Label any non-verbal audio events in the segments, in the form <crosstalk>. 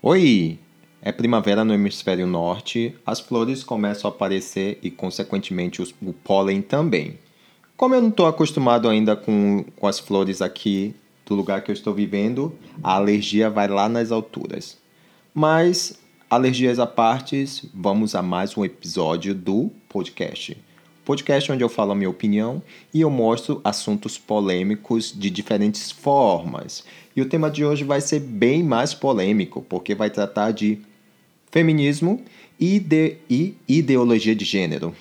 Oi! É primavera no hemisfério norte, as flores começam a aparecer e, consequentemente, os, o pólen também. Como eu não estou acostumado ainda com, com as flores aqui do lugar que eu estou vivendo, a alergia vai lá nas alturas. Mas, alergias à parte, vamos a mais um episódio do podcast. Podcast onde eu falo a minha opinião e eu mostro assuntos polêmicos de diferentes formas. E o tema de hoje vai ser bem mais polêmico, porque vai tratar de feminismo e, de, e ideologia de gênero.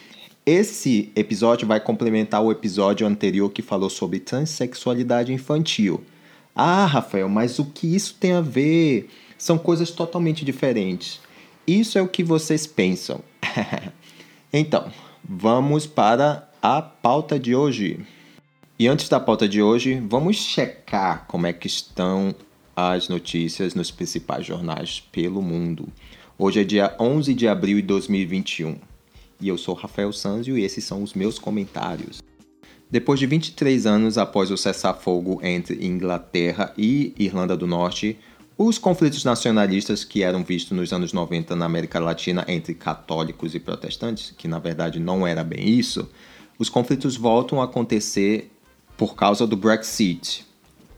Esse episódio vai complementar o episódio anterior que falou sobre transexualidade infantil. Ah, Rafael, mas o que isso tem a ver? São coisas totalmente diferentes. Isso é o que vocês pensam. <laughs> então, vamos para a pauta de hoje. E antes da pauta de hoje, vamos checar como é que estão as notícias nos principais jornais pelo mundo. Hoje é dia 11 de abril de 2021 e eu sou Rafael Sanzio e esses são os meus comentários. Depois de 23 anos após o cessar-fogo entre Inglaterra e Irlanda do Norte, os conflitos nacionalistas que eram vistos nos anos 90 na América Latina entre católicos e protestantes, que na verdade não era bem isso, os conflitos voltam a acontecer por causa do Brexit,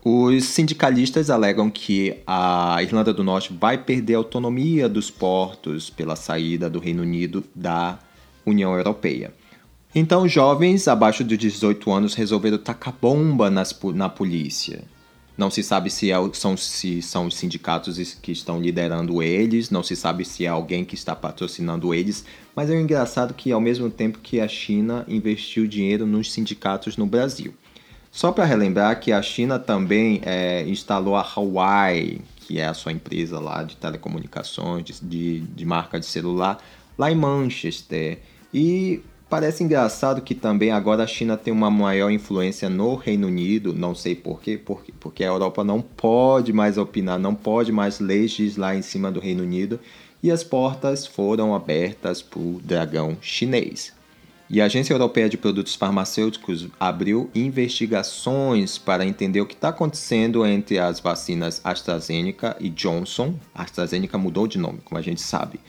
os sindicalistas alegam que a Irlanda do Norte vai perder a autonomia dos portos pela saída do Reino Unido da União Europeia. Então, jovens abaixo de 18 anos resolveram tacar bomba nas, na polícia. Não se sabe se, é, são, se são os sindicatos que estão liderando eles, não se sabe se é alguém que está patrocinando eles, mas é engraçado que, ao mesmo tempo que a China investiu dinheiro nos sindicatos no Brasil. Só para relembrar que a China também é, instalou a Huawei, que é a sua empresa lá de telecomunicações, de, de marca de celular, lá em Manchester. E parece engraçado que também agora a China tem uma maior influência no Reino Unido, não sei por quê, porque, porque a Europa não pode mais opinar, não pode mais legislar em cima do Reino Unido, e as portas foram abertas para o dragão chinês. E a Agência Europeia de Produtos Farmacêuticos abriu investigações para entender o que está acontecendo entre as vacinas AstraZeneca e Johnson. A AstraZeneca mudou de nome, como a gente sabe.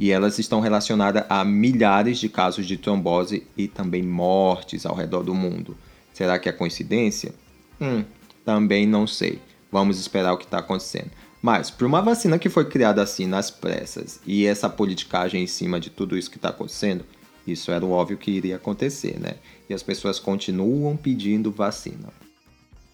E elas estão relacionadas a milhares de casos de trombose e também mortes ao redor do mundo. Será que é coincidência? Hum, também não sei. Vamos esperar o que está acontecendo. Mas, para uma vacina que foi criada assim nas pressas e essa politicagem em cima de tudo isso que está acontecendo, isso era óbvio que iria acontecer, né? E as pessoas continuam pedindo vacina.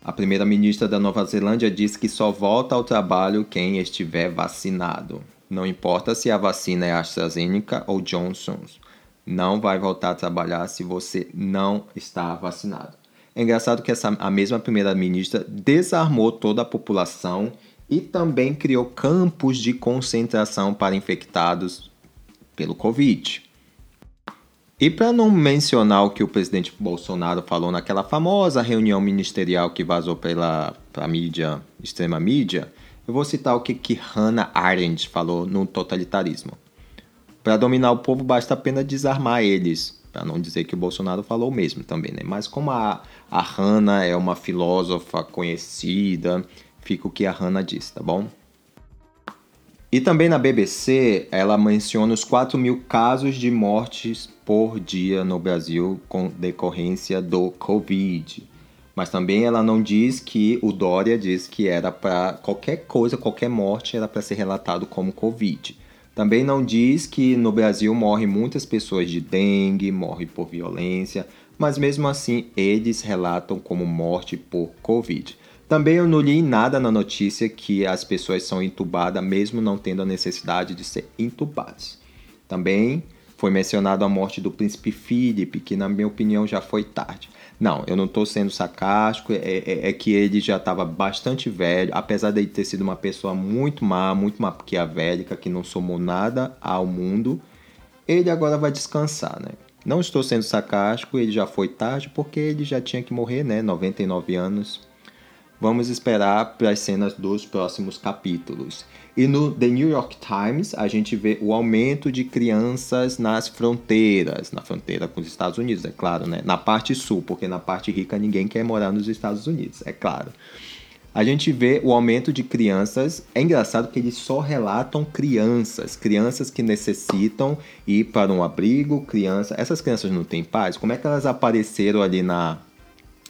A primeira-ministra da Nova Zelândia disse que só volta ao trabalho quem estiver vacinado. Não importa se a vacina é AstraZeneca ou Johnson, não vai voltar a trabalhar se você não está vacinado. É engraçado que essa, a mesma primeira-ministra desarmou toda a população e também criou campos de concentração para infectados pelo Covid. E para não mencionar o que o presidente Bolsonaro falou naquela famosa reunião ministerial que vazou pela mídia, extrema mídia, eu vou citar o que, que Hannah Arendt falou no totalitarismo. Para dominar o povo basta apenas desarmar eles, para não dizer que o Bolsonaro falou o mesmo também, né? Mas como a, a Hannah é uma filósofa conhecida, fica o que a Hannah disse, tá bom? E também na BBC, ela menciona os 4 mil casos de mortes por dia no Brasil com decorrência do Covid. Mas também ela não diz que o Dória diz que era para qualquer coisa, qualquer morte era para ser relatado como Covid. Também não diz que no Brasil morrem muitas pessoas de dengue, morrem por violência, mas mesmo assim eles relatam como morte por Covid. Também eu não li nada na notícia que as pessoas são entubadas mesmo não tendo a necessidade de ser entubadas. Também foi mencionado a morte do príncipe Philip, que na minha opinião já foi tarde. Não, eu não estou sendo sarcástico, é, é, é, que ele já estava bastante velho, apesar de ele ter sido uma pessoa muito má, muito maquiavélica, que não somou nada ao mundo, ele agora vai descansar, né? Não estou sendo sarcástico, ele já foi tarde, porque ele já tinha que morrer, né? 99 anos. Vamos esperar para as cenas dos próximos capítulos. E no The New York Times, a gente vê o aumento de crianças nas fronteiras, na fronteira com os Estados Unidos, é claro, né? Na parte sul, porque na parte rica ninguém quer morar nos Estados Unidos, é claro. a gente vê o aumento de crianças. É engraçado que eles só relatam crianças, crianças que necessitam ir para um abrigo, crianças. Essas crianças não têm pais. Como é que elas apareceram ali na,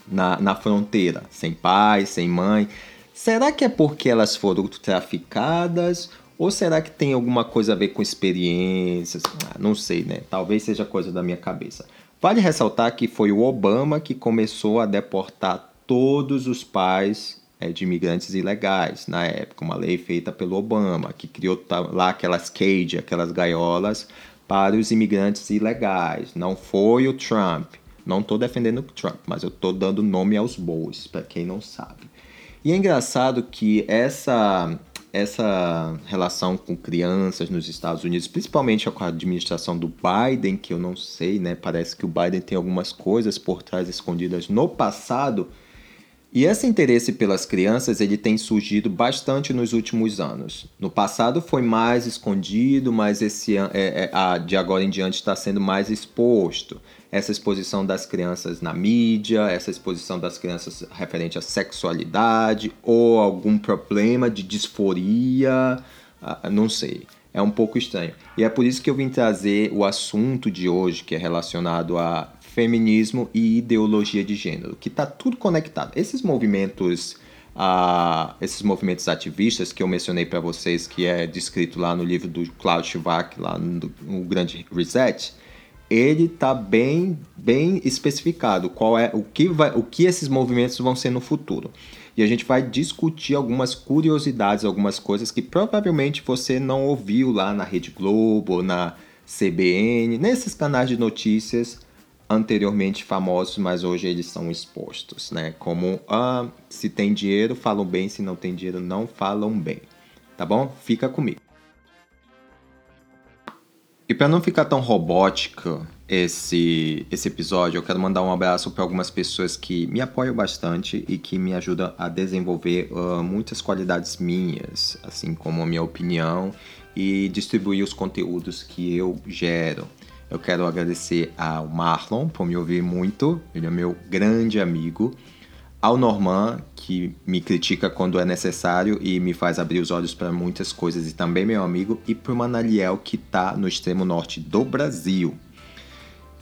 na, na fronteira? Sem pai, sem mãe? Será que é porque elas foram traficadas? Ou será que tem alguma coisa a ver com experiências? Ah, não sei, né? Talvez seja coisa da minha cabeça. Vale ressaltar que foi o Obama que começou a deportar todos os pais é, de imigrantes ilegais na época, uma lei feita pelo Obama, que criou lá aquelas cage, aquelas gaiolas para os imigrantes ilegais. Não foi o Trump. Não estou defendendo o Trump, mas eu estou dando nome aos bois, para quem não sabe. E é engraçado que essa essa relação com crianças nos Estados Unidos, principalmente com a administração do Biden, que eu não sei, né? Parece que o Biden tem algumas coisas por trás escondidas no passado e esse interesse pelas crianças ele tem surgido bastante nos últimos anos. No passado foi mais escondido, mas esse é, é, a, de agora em diante está sendo mais exposto. Essa exposição das crianças na mídia, essa exposição das crianças referente à sexualidade ou algum problema de disforia, não sei. É um pouco estranho. E é por isso que eu vim trazer o assunto de hoje, que é relacionado a feminismo e ideologia de gênero, que está tudo conectado. Esses movimentos, uh, esses movimentos ativistas que eu mencionei para vocês, que é descrito lá no livro do Klaus Schwab, lá no, no Grande Reset, ele está bem, bem especificado qual é o que, vai, o que esses movimentos vão ser no futuro. E a gente vai discutir algumas curiosidades, algumas coisas que provavelmente você não ouviu lá na Rede Globo, na CBN, nesses canais de notícias anteriormente famosos, mas hoje eles são expostos, né? Como ah, se tem dinheiro, falam bem, se não tem dinheiro, não falam bem. Tá bom? Fica comigo. E para não ficar tão robótico esse, esse episódio, eu quero mandar um abraço para algumas pessoas que me apoiam bastante e que me ajudam a desenvolver uh, muitas qualidades minhas, assim como a minha opinião e distribuir os conteúdos que eu gero. Eu quero agradecer ao Marlon por me ouvir muito, ele é meu grande amigo. Ao Norman, que me critica quando é necessário e me faz abrir os olhos para muitas coisas, e também meu amigo. E para o Manaliel, que está no extremo norte do Brasil.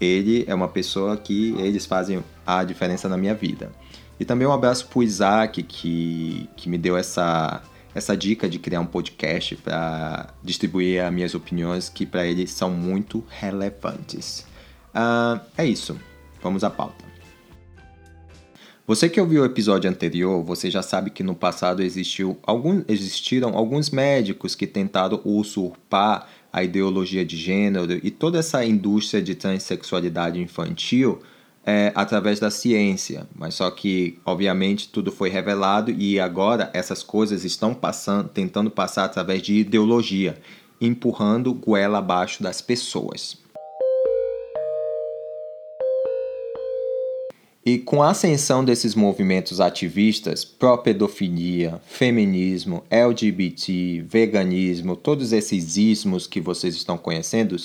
Ele é uma pessoa que eles fazem a diferença na minha vida. E também um abraço para o Isaac, que, que me deu essa essa dica de criar um podcast para distribuir as minhas opiniões que para ele são muito relevantes. Uh, é isso, vamos à pauta. Você que ouviu o episódio anterior, você já sabe que no passado existiu algum, existiram alguns médicos que tentaram usurpar a ideologia de gênero e toda essa indústria de transexualidade infantil é, através da ciência, mas só que obviamente tudo foi revelado e agora essas coisas estão passando, tentando passar através de ideologia, empurrando goela abaixo das pessoas. E com a ascensão desses movimentos ativistas, pró-pedofilia, feminismo, LGBT, veganismo, todos esses ismos que vocês estão conhecendo,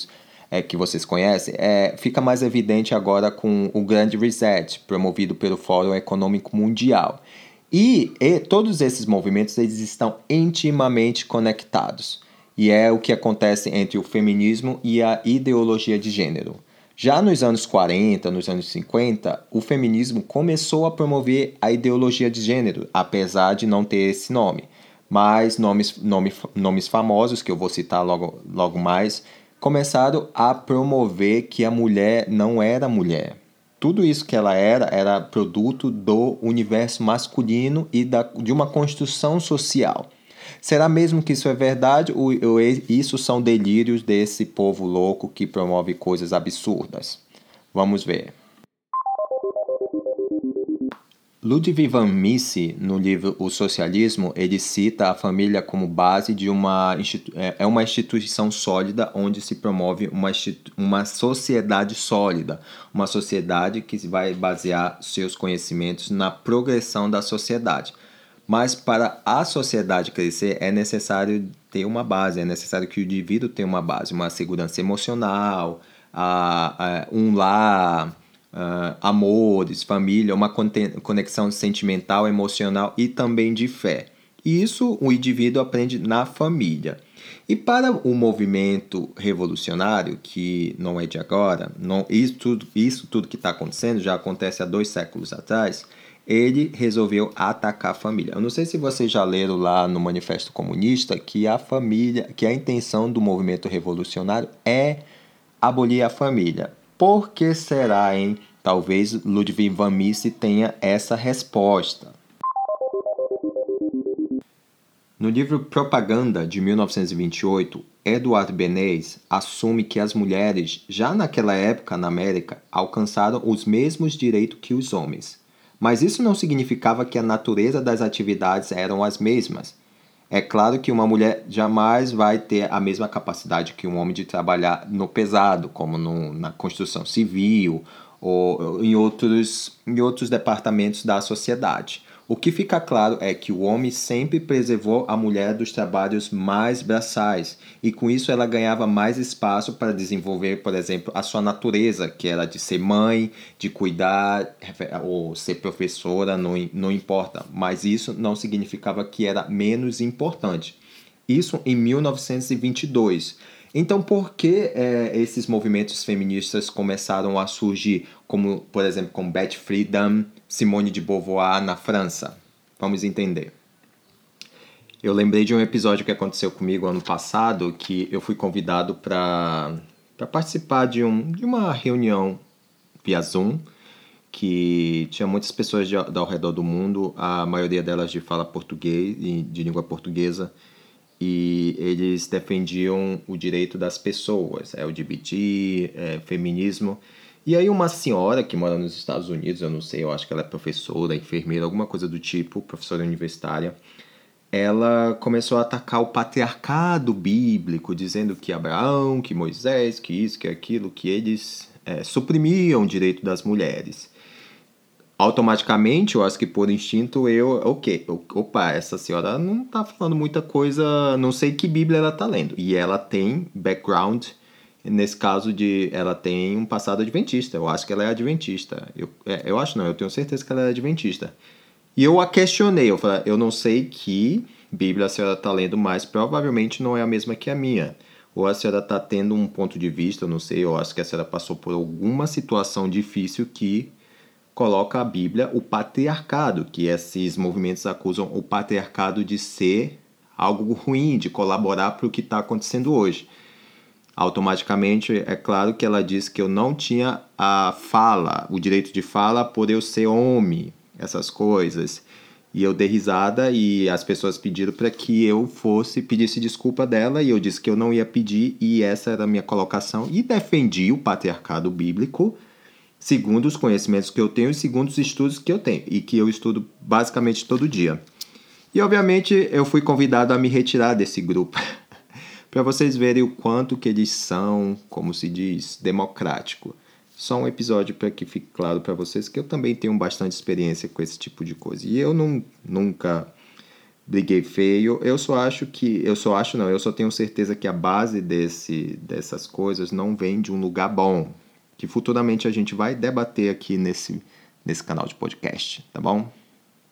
é, que vocês conhecem, é, fica mais evidente agora com o Grande Reset, promovido pelo Fórum Econômico Mundial. E, e todos esses movimentos eles estão intimamente conectados. E é o que acontece entre o feminismo e a ideologia de gênero. Já nos anos 40, nos anos 50, o feminismo começou a promover a ideologia de gênero, apesar de não ter esse nome. Mas nomes, nome, nomes famosos, que eu vou citar logo, logo mais, começaram a promover que a mulher não era mulher. Tudo isso que ela era era produto do universo masculino e da, de uma construção social. Será mesmo que isso é verdade ou, ou isso são delírios desse povo louco que promove coisas absurdas? Vamos ver. Ludwig van Mises, no livro O Socialismo, ele cita a família como base de uma, é, é uma instituição sólida onde se promove uma, uma sociedade sólida, uma sociedade que vai basear seus conhecimentos na progressão da sociedade. Mas para a sociedade crescer é necessário ter uma base, é necessário que o indivíduo tenha uma base, uma segurança emocional, a, a um lar, uh, amores, família, uma conexão sentimental, emocional e também de fé. Isso o indivíduo aprende na família. E para o movimento revolucionário, que não é de agora, não, isso, tudo, isso tudo que está acontecendo já acontece há dois séculos atrás, ele resolveu atacar a família. Eu não sei se vocês já leram lá no Manifesto Comunista que a família, que a intenção do movimento revolucionário é abolir a família. Por que será, hein? Talvez Ludwig van Mises tenha essa resposta. No livro Propaganda, de 1928, Edward Bernays assume que as mulheres, já naquela época na América, alcançaram os mesmos direitos que os homens. Mas isso não significava que a natureza das atividades eram as mesmas. É claro que uma mulher jamais vai ter a mesma capacidade que um homem de trabalhar no pesado, como no, na construção civil ou em outros, em outros departamentos da sociedade. O que fica claro é que o homem sempre preservou a mulher dos trabalhos mais braçais, e com isso ela ganhava mais espaço para desenvolver, por exemplo, a sua natureza, que era de ser mãe, de cuidar, ou ser professora, não, não importa. Mas isso não significava que era menos importante. Isso em 1922. Então, por que é, esses movimentos feministas começaram a surgir, como, por exemplo, com Betty Friedan, Simone de Beauvoir na França? Vamos entender. Eu lembrei de um episódio que aconteceu comigo ano passado, que eu fui convidado para participar de, um, de uma reunião via Zoom, que tinha muitas pessoas de ao redor do mundo, a maioria delas de fala português, de língua portuguesa, e eles defendiam o direito das pessoas, LGBT, é, feminismo, e aí uma senhora que mora nos Estados Unidos, eu não sei, eu acho que ela é professora, enfermeira, alguma coisa do tipo, professora universitária, ela começou a atacar o patriarcado bíblico, dizendo que Abraão, que Moisés, que isso, que aquilo, que eles é, suprimiam o direito das mulheres. Automaticamente, eu acho que por instinto, eu, ok, opa, essa senhora não tá falando muita coisa, não sei que Bíblia ela tá lendo. E ela tem background nesse caso de ela tem um passado adventista. Eu acho que ela é adventista. Eu, é, eu acho não, eu tenho certeza que ela é adventista. E eu a questionei, eu falei, eu não sei que Bíblia a senhora está lendo, mas provavelmente não é a mesma que a minha. Ou a senhora está tendo um ponto de vista, eu não sei, eu acho que a senhora passou por alguma situação difícil que coloca a Bíblia o patriarcado, que esses movimentos acusam o patriarcado de ser algo ruim, de colaborar para o que está acontecendo hoje automaticamente é claro que ela disse que eu não tinha a fala, o direito de fala por eu ser homem, essas coisas. E eu dei risada e as pessoas pediram para que eu fosse pedisse desculpa dela e eu disse que eu não ia pedir e essa era a minha colocação e defendi o patriarcado bíblico segundo os conhecimentos que eu tenho e segundo os estudos que eu tenho e que eu estudo basicamente todo dia. E obviamente eu fui convidado a me retirar desse grupo. <laughs> para vocês verem o quanto que eles são, como se diz, democrático. Só um episódio para que fique claro para vocês que eu também tenho bastante experiência com esse tipo de coisa. E eu não, nunca briguei feio. Eu só acho que, eu só acho não, eu só tenho certeza que a base desse, dessas coisas não vem de um lugar bom, que futuramente a gente vai debater aqui nesse, nesse canal de podcast, tá bom?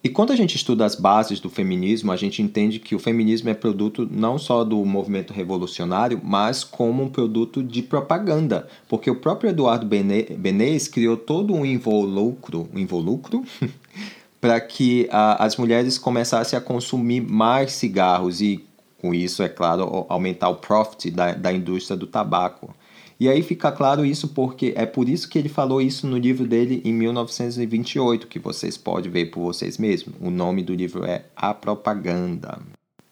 E quando a gente estuda as bases do feminismo, a gente entende que o feminismo é produto não só do movimento revolucionário, mas como um produto de propaganda, porque o próprio Eduardo Benês criou todo um involucro, um involucro <laughs> para que a, as mulheres começassem a consumir mais cigarros e, com isso, é claro, aumentar o profit da, da indústria do tabaco. E aí fica claro isso porque é por isso que ele falou isso no livro dele em 1928, que vocês podem ver por vocês mesmos. O nome do livro é A Propaganda.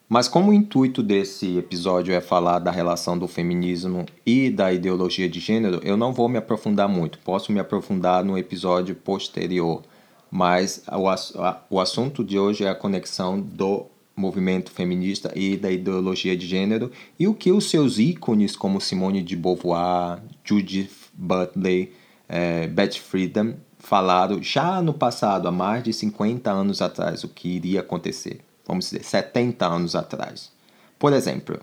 Mas como o intuito desse episódio é falar da relação do feminismo e da ideologia de gênero, eu não vou me aprofundar muito. Posso me aprofundar no episódio posterior. Mas o, o assunto de hoje é a conexão do movimento feminista e da ideologia de gênero, e o que os seus ícones como Simone de Beauvoir, Judith Butler, é, Betty Friedan falaram já no passado, há mais de 50 anos atrás, o que iria acontecer. Vamos dizer, 70 anos atrás. Por exemplo,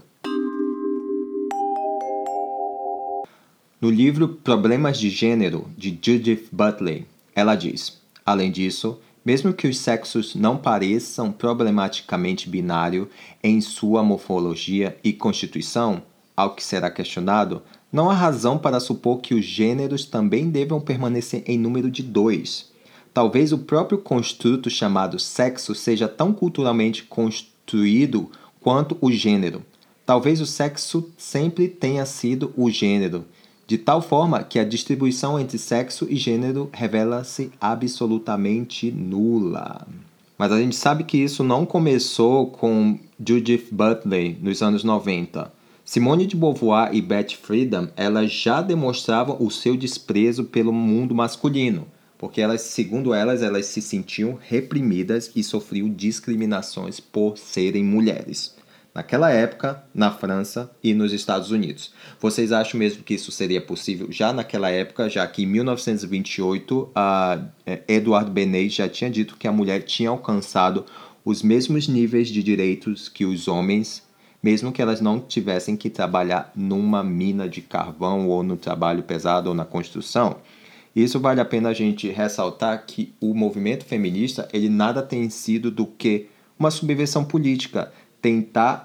No livro Problemas de Gênero, de Judith Butler, ela diz: Além disso, mesmo que os sexos não pareçam problematicamente binário em sua morfologia e constituição, ao que será questionado, não há razão para supor que os gêneros também devam permanecer em número de dois. Talvez o próprio construto chamado sexo seja tão culturalmente construído quanto o gênero. Talvez o sexo sempre tenha sido o gênero, de tal forma que a distribuição entre sexo e gênero revela-se absolutamente nula. Mas a gente sabe que isso não começou com Judith Butler nos anos 90. Simone de Beauvoir e Betty Friedan, elas já demonstravam o seu desprezo pelo mundo masculino, porque elas, segundo elas, elas se sentiam reprimidas e sofriam discriminações por serem mulheres naquela época, na França e nos Estados Unidos. Vocês acham mesmo que isso seria possível já naquela época, já que em 1928 a é, Edward Benet já tinha dito que a mulher tinha alcançado os mesmos níveis de direitos que os homens, mesmo que elas não tivessem que trabalhar numa mina de carvão ou no trabalho pesado ou na construção. Isso vale a pena a gente ressaltar que o movimento feminista ele nada tem sido do que uma subversão política tentar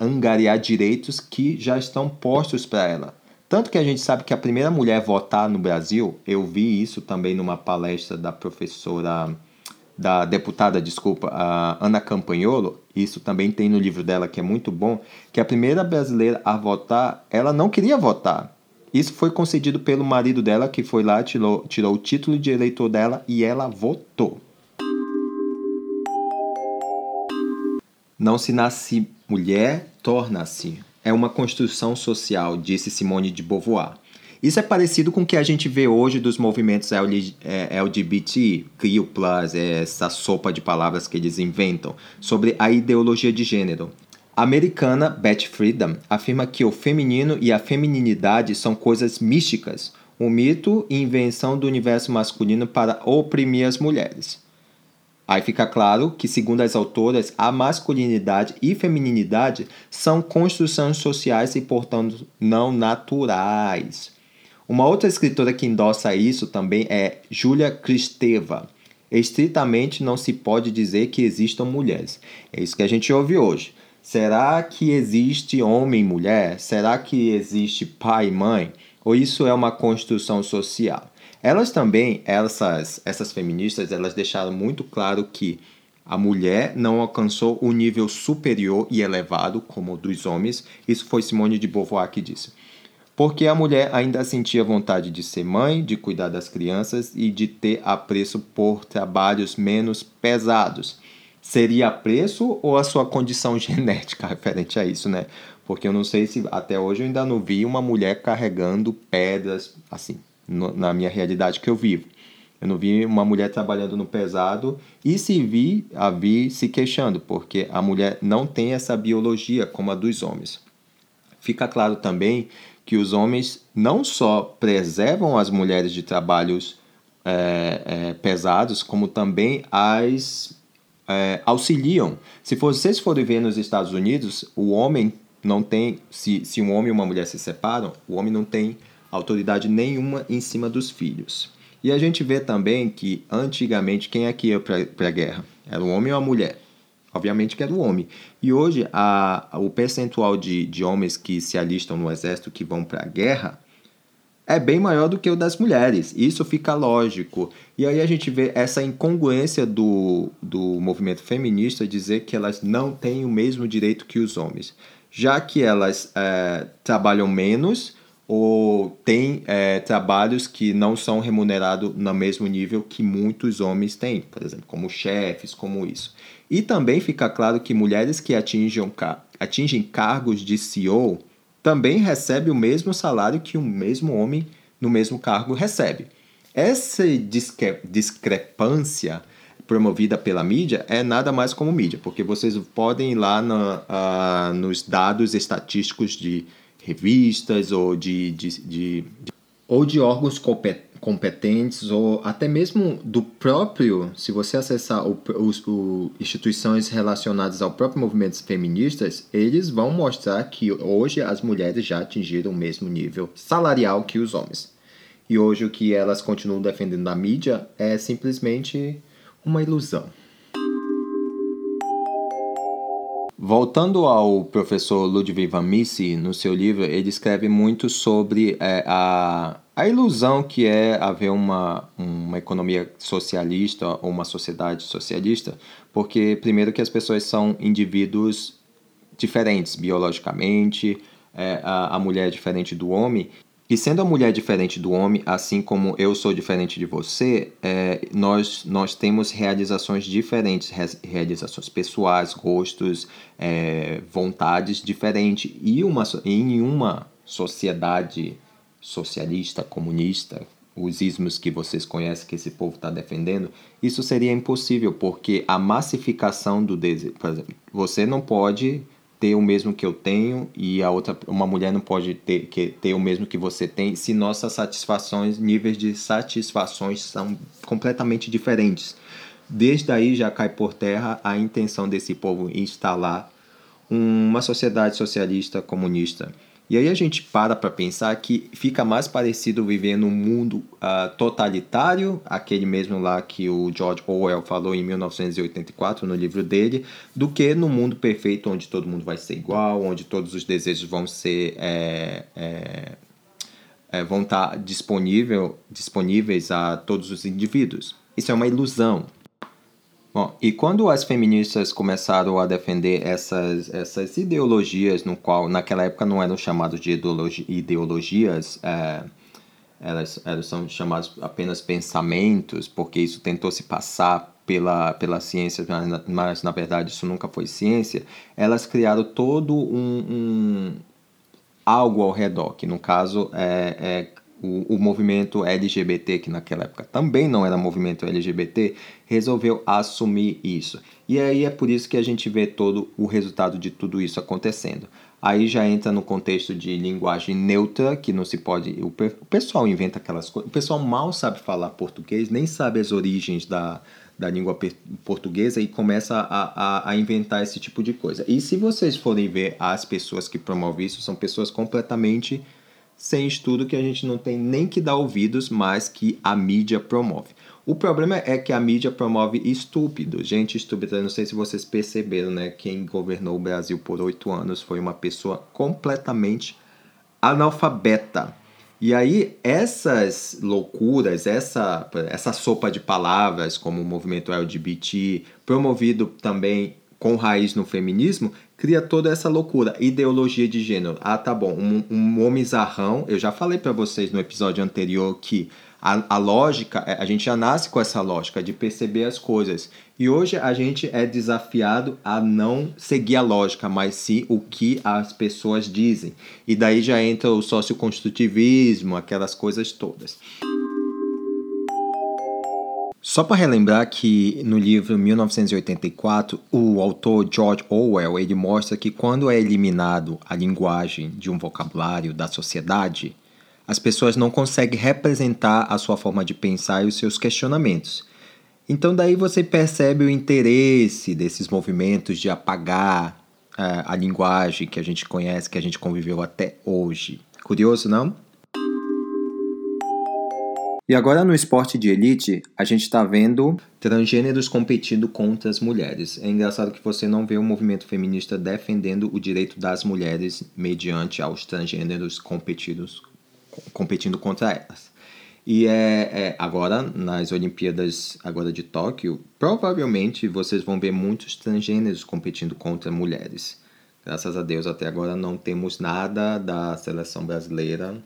angariar direitos que já estão postos para ela. Tanto que a gente sabe que a primeira mulher a votar no Brasil, eu vi isso também numa palestra da professora, da deputada, desculpa, Ana Campanholo, isso também tem no livro dela que é muito bom, que a primeira brasileira a votar, ela não queria votar. Isso foi concedido pelo marido dela, que foi lá, tirou, tirou o título de eleitor dela e ela votou. Não se nasce mulher, torna-se. É uma construção social, disse Simone de Beauvoir. Isso é parecido com o que a gente vê hoje dos movimentos LGBT, Plus, é essa sopa de palavras que eles inventam, sobre a ideologia de gênero. A americana Beth Friedan afirma que o feminino e a femininidade são coisas místicas, um mito e invenção do universo masculino para oprimir as mulheres. Aí fica claro que, segundo as autoras, a masculinidade e femininidade são construções sociais e, portanto, não naturais. Uma outra escritora que endossa isso também é Julia Kristeva. Estritamente não se pode dizer que existam mulheres. É isso que a gente ouve hoje. Será que existe homem e mulher? Será que existe pai e mãe? Ou isso é uma construção social? Elas também, essas, essas feministas, elas deixaram muito claro que a mulher não alcançou o nível superior e elevado como o dos homens. Isso foi Simone de Beauvoir que disse. Porque a mulher ainda sentia vontade de ser mãe, de cuidar das crianças e de ter apreço por trabalhos menos pesados. Seria apreço ou a sua condição <laughs> genética referente a isso, né? Porque eu não sei se até hoje eu ainda não vi uma mulher carregando pedras assim, no, na minha realidade que eu vivo. Eu não vi uma mulher trabalhando no pesado e se vi, a vi se queixando, porque a mulher não tem essa biologia como a dos homens. Fica claro também que os homens não só preservam as mulheres de trabalhos é, é, pesados, como também as é, auxiliam. Se vocês forem ver nos Estados Unidos, o homem não tem, se, se um homem e uma mulher se separam, o homem não tem autoridade nenhuma em cima dos filhos. E a gente vê também que antigamente quem é que ia para a guerra? Era o homem ou a mulher? Obviamente que era o homem. E hoje a, o percentual de, de homens que se alistam no exército que vão para a guerra é bem maior do que o das mulheres. Isso fica lógico. E aí a gente vê essa incongruência do, do movimento feminista dizer que elas não têm o mesmo direito que os homens. Já que elas é, trabalham menos, ou tem é, trabalhos que não são remunerados no mesmo nível que muitos homens têm, por exemplo, como chefes, como isso. E também fica claro que mulheres que atingem, atingem cargos de CEO também recebem o mesmo salário que o mesmo homem no mesmo cargo recebe. Essa discre discrepância promovida pela mídia é nada mais como mídia, porque vocês podem ir lá na, uh, nos dados estatísticos de revistas ou de, de, de, de ou de órgãos competentes ou até mesmo do próprio, se você acessar o, o, o, instituições relacionadas ao próprio movimento feministas, eles vão mostrar que hoje as mulheres já atingiram o mesmo nível salarial que os homens. E hoje o que elas continuam defendendo na mídia é simplesmente uma ilusão. Voltando ao professor Ludwig van Mises, no seu livro, ele escreve muito sobre é, a, a ilusão que é haver uma, uma economia socialista ou uma sociedade socialista, porque, primeiro, que as pessoas são indivíduos diferentes biologicamente, é, a, a mulher é diferente do homem, e sendo a mulher diferente do homem, assim como eu sou diferente de você, é, nós, nós temos realizações diferentes, realizações pessoais, gostos, é, vontades diferentes. E uma, em uma sociedade socialista, comunista, os ismos que vocês conhecem que esse povo está defendendo, isso seria impossível, porque a massificação do desejo. Por exemplo, você não pode ter o mesmo que eu tenho e a outra uma mulher não pode ter que ter o mesmo que você tem se nossas satisfações níveis de satisfações são completamente diferentes. Desde aí já cai por terra a intenção desse povo instalar uma sociedade socialista comunista e aí a gente para para pensar que fica mais parecido viver num mundo uh, totalitário, aquele mesmo lá que o George Orwell falou em 1984 no livro dele, do que no mundo perfeito onde todo mundo vai ser igual, onde todos os desejos vão ser é, é, é, vão estar tá disponível, disponíveis a todos os indivíduos. Isso é uma ilusão. Bom, e quando as feministas começaram a defender essas, essas ideologias, no qual naquela época não eram chamadas de ideologi ideologias, é, elas, elas são chamadas apenas pensamentos, porque isso tentou se passar pela, pela ciência, mas, mas na verdade isso nunca foi ciência, elas criaram todo um, um algo ao redor, que no caso é, é o, o movimento LGBT, que naquela época também não era movimento LGBT, resolveu assumir isso. E aí é por isso que a gente vê todo o resultado de tudo isso acontecendo. Aí já entra no contexto de linguagem neutra, que não se pode. O, o pessoal inventa aquelas coisas. O pessoal mal sabe falar português, nem sabe as origens da, da língua portuguesa e começa a, a, a, inventar esse tipo de coisa. E se vocês forem ver as pessoas que promovem isso, são pessoas completamente sem estudo que a gente não tem nem que dar ouvidos, mas que a mídia promove. O problema é que a mídia promove estúpido, gente estúpida. Não sei se vocês perceberam, né? Quem governou o Brasil por oito anos foi uma pessoa completamente analfabeta. E aí, essas loucuras, essa, essa sopa de palavras, como o movimento LGBT, promovido também com raiz no feminismo, cria toda essa loucura, ideologia de gênero. Ah, tá bom, um, um homem zarrão, eu já falei para vocês no episódio anterior que a, a lógica, é, a gente já nasce com essa lógica de perceber as coisas. E hoje a gente é desafiado a não seguir a lógica, mas sim o que as pessoas dizem. E daí já entra o socioconstrutivismo, aquelas coisas todas. Só para relembrar que no livro 1984, o autor George Orwell ele mostra que quando é eliminado a linguagem de um vocabulário da sociedade, as pessoas não conseguem representar a sua forma de pensar e os seus questionamentos. Então daí você percebe o interesse desses movimentos de apagar uh, a linguagem que a gente conhece, que a gente conviveu até hoje. Curioso, não? E agora no esporte de elite, a gente está vendo transgêneros competindo contra as mulheres. É engraçado que você não vê o movimento feminista defendendo o direito das mulheres mediante aos transgêneros competidos, competindo contra elas. E é, é, agora, nas Olimpíadas agora de Tóquio, provavelmente vocês vão ver muitos transgêneros competindo contra mulheres. Graças a Deus, até agora não temos nada da seleção brasileira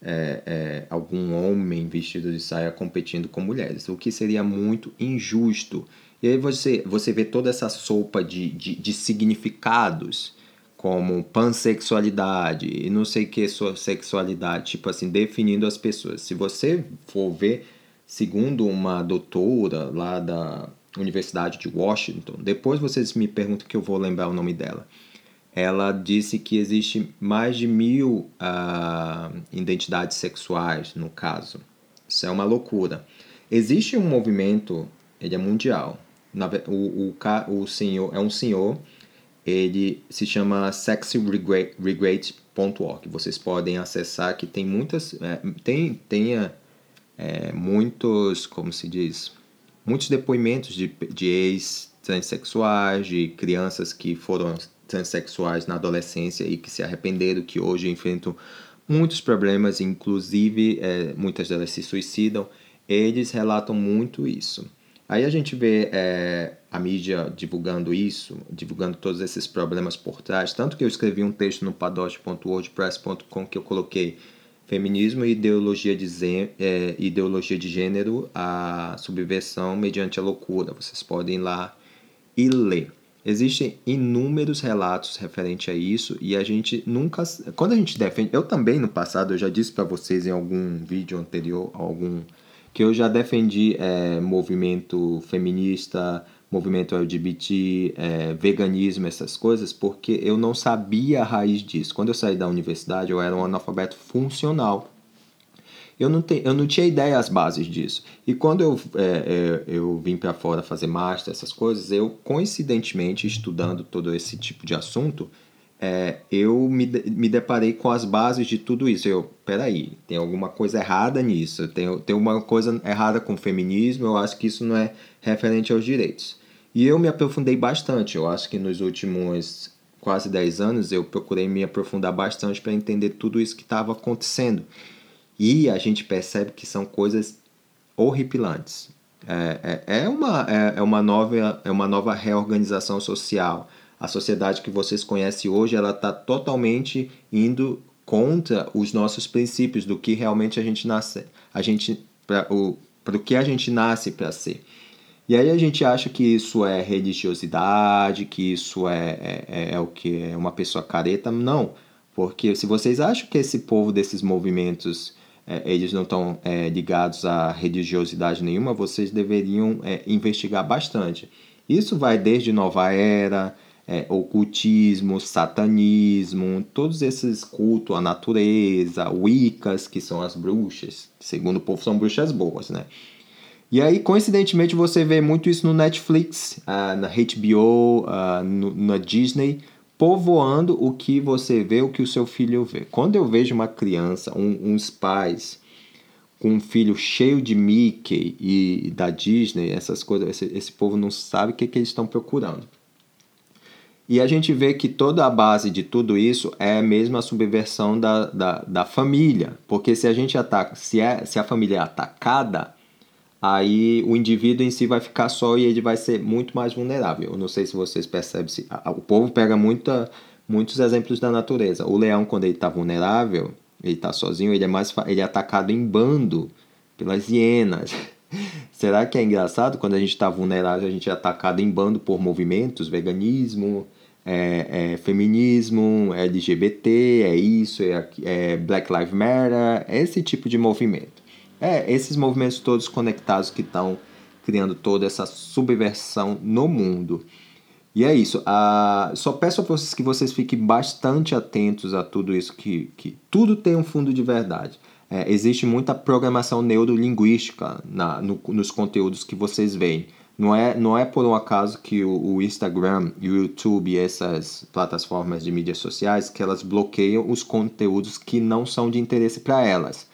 é, é, algum homem vestido de saia competindo com mulheres, o que seria muito injusto. E aí você, você vê toda essa sopa de, de, de significados, como pansexualidade e não sei que sua sexualidade, tipo assim, definindo as pessoas. Se você for ver, segundo uma doutora lá da Universidade de Washington, depois vocês me perguntam que eu vou lembrar o nome dela ela disse que existe mais de mil uh, identidades sexuais, no caso. Isso é uma loucura. Existe um movimento, ele é mundial. O, o, o senhor é um senhor, ele se chama sexyregret.org. Vocês podem acessar que tem muitas. É, tem, tenha é, muitos, como se diz, muitos depoimentos de, de ex-transexuais, de crianças que foram transexuais na adolescência e que se arrependeram, que hoje enfrentam muitos problemas, inclusive é, muitas delas se suicidam. Eles relatam muito isso. Aí a gente vê é, a mídia divulgando isso, divulgando todos esses problemas por trás. Tanto que eu escrevi um texto no padoche.wordpress.com que eu coloquei Feminismo e ideologia de, é, ideologia de gênero, a subversão mediante a loucura. Vocês podem ir lá e ler. Existem inúmeros relatos referente a isso e a gente nunca. Quando a gente defende. Eu também no passado, eu já disse para vocês em algum vídeo anterior, algum. que eu já defendi é, movimento feminista, movimento LGBT, é, veganismo, essas coisas, porque eu não sabia a raiz disso. Quando eu saí da universidade, eu era um analfabeto funcional. Eu não, te, eu não tinha ideia as bases disso. E quando eu, é, é, eu vim para fora fazer master, essas coisas, eu, coincidentemente, estudando todo esse tipo de assunto, é, eu me, me deparei com as bases de tudo isso. Eu, peraí, tem alguma coisa errada nisso, tem, tem uma coisa errada com o feminismo, eu acho que isso não é referente aos direitos. E eu me aprofundei bastante. Eu acho que nos últimos quase 10 anos eu procurei me aprofundar bastante para entender tudo isso que estava acontecendo. E a gente percebe que são coisas horripilantes. É, é, é, uma, é, é, uma nova, é uma nova reorganização social. A sociedade que vocês conhecem hoje ela está totalmente indo contra os nossos princípios do que realmente a gente nasce, a gente para o que a gente nasce para ser. E aí a gente acha que isso é religiosidade, que isso é, é, é, é o que é uma pessoa careta. Não, porque se vocês acham que esse povo desses movimentos eles não estão é, ligados a religiosidade nenhuma, vocês deveriam é, investigar bastante. Isso vai desde Nova Era, é, ocultismo, satanismo, todos esses cultos à natureza, wiccas, que são as bruxas, segundo o povo são bruxas boas, né? E aí, coincidentemente, você vê muito isso no Netflix, uh, na HBO, ah, no, na Disney, povoando o que você vê, o que o seu filho vê. Quando eu vejo uma criança, um, uns pais com um filho cheio de Mickey e da Disney, essas coisas, esse, esse povo não sabe o que, que eles estão procurando. E a gente vê que toda a base de tudo isso é mesmo a subversão da, da, da família. Porque se a gente ataca, se, é, se a família é atacada, aí o indivíduo em si vai ficar só e ele vai ser muito mais vulnerável. Eu não sei se vocês percebem, se, o povo pega muita, muitos exemplos da natureza. O leão, quando ele está vulnerável, ele está sozinho, ele é, mais, ele é atacado em bando pelas hienas. <laughs> Será que é engraçado quando a gente está vulnerável, a gente é atacado em bando por movimentos, veganismo, é, é, feminismo, LGBT, é isso, é, é Black Lives Matter, esse tipo de movimento. É, esses movimentos todos conectados que estão criando toda essa subversão no mundo. E é isso. Só peço a vocês que vocês fiquem bastante atentos a tudo isso, que, que tudo tem um fundo de verdade. É, existe muita programação neurolinguística na, no, nos conteúdos que vocês veem. Não é, não é por um acaso que o, o Instagram e o YouTube e essas plataformas de mídias sociais que elas bloqueiam os conteúdos que não são de interesse para elas.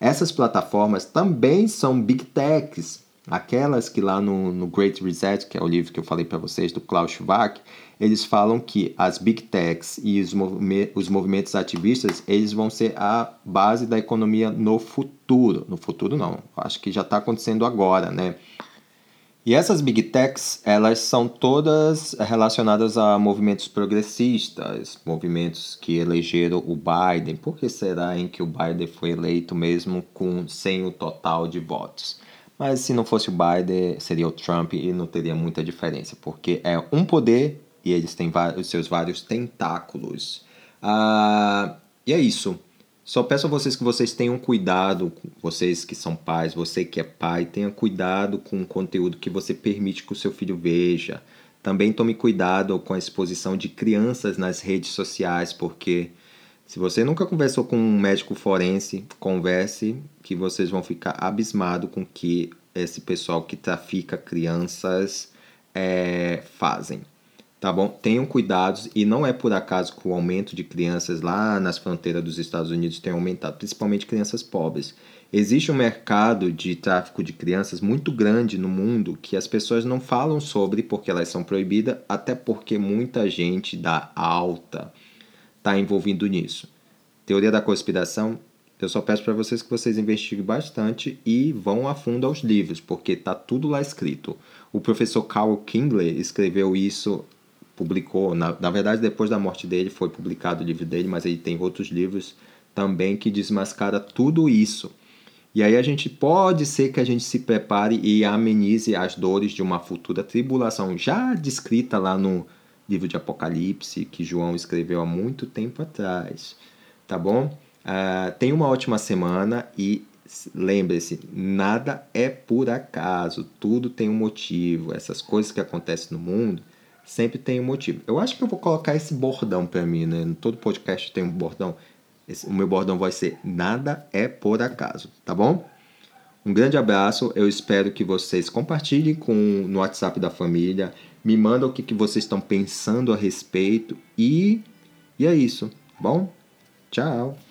Essas plataformas também são big techs, aquelas que lá no, no Great Reset, que é o livro que eu falei para vocês do Klaus Schwab, eles falam que as big techs e os, movi os movimentos ativistas eles vão ser a base da economia no futuro. No futuro não, acho que já está acontecendo agora, né? E essas big techs, elas são todas relacionadas a movimentos progressistas, movimentos que elegeram o Biden. Por que será em que o Biden foi eleito mesmo com sem o total de votos? Mas se não fosse o Biden, seria o Trump e não teria muita diferença, porque é um poder e eles têm os seus vários tentáculos. Ah, e é isso. Só peço a vocês que vocês tenham cuidado, vocês que são pais, você que é pai, tenha cuidado com o conteúdo que você permite que o seu filho veja. Também tome cuidado com a exposição de crianças nas redes sociais, porque Se você nunca conversou com um médico forense, converse, que vocês vão ficar abismados com que esse pessoal que trafica crianças é, fazem. Tá bom? Tenham cuidados e não é por acaso que o aumento de crianças lá nas fronteiras dos Estados Unidos tem aumentado, principalmente crianças pobres. Existe um mercado de tráfico de crianças muito grande no mundo que as pessoas não falam sobre porque elas são proibidas, até porque muita gente da alta está envolvido nisso. Teoria da conspiração, eu só peço para vocês que vocês investiguem bastante e vão a fundo aos livros, porque tá tudo lá escrito. O professor Carl Kingley escreveu isso, publicou, na, na verdade depois da morte dele foi publicado o livro dele, mas ele tem outros livros também que desmascara tudo isso. E aí a gente pode ser que a gente se prepare e amenize as dores de uma futura tribulação já descrita lá no livro de Apocalipse que João escreveu há muito tempo atrás, tá bom? Uh, tenha uma ótima semana e lembre-se, nada é por acaso, tudo tem um motivo. Essas coisas que acontecem no mundo sempre tem um motivo. Eu acho que eu vou colocar esse bordão para mim, né? Todo podcast tem um bordão. Esse, o meu bordão vai ser nada é por acaso, tá bom? Um grande abraço, eu espero que vocês compartilhem com, no WhatsApp da família, me mandam o que, que vocês estão pensando a respeito e, e é isso, tá bom? Tchau!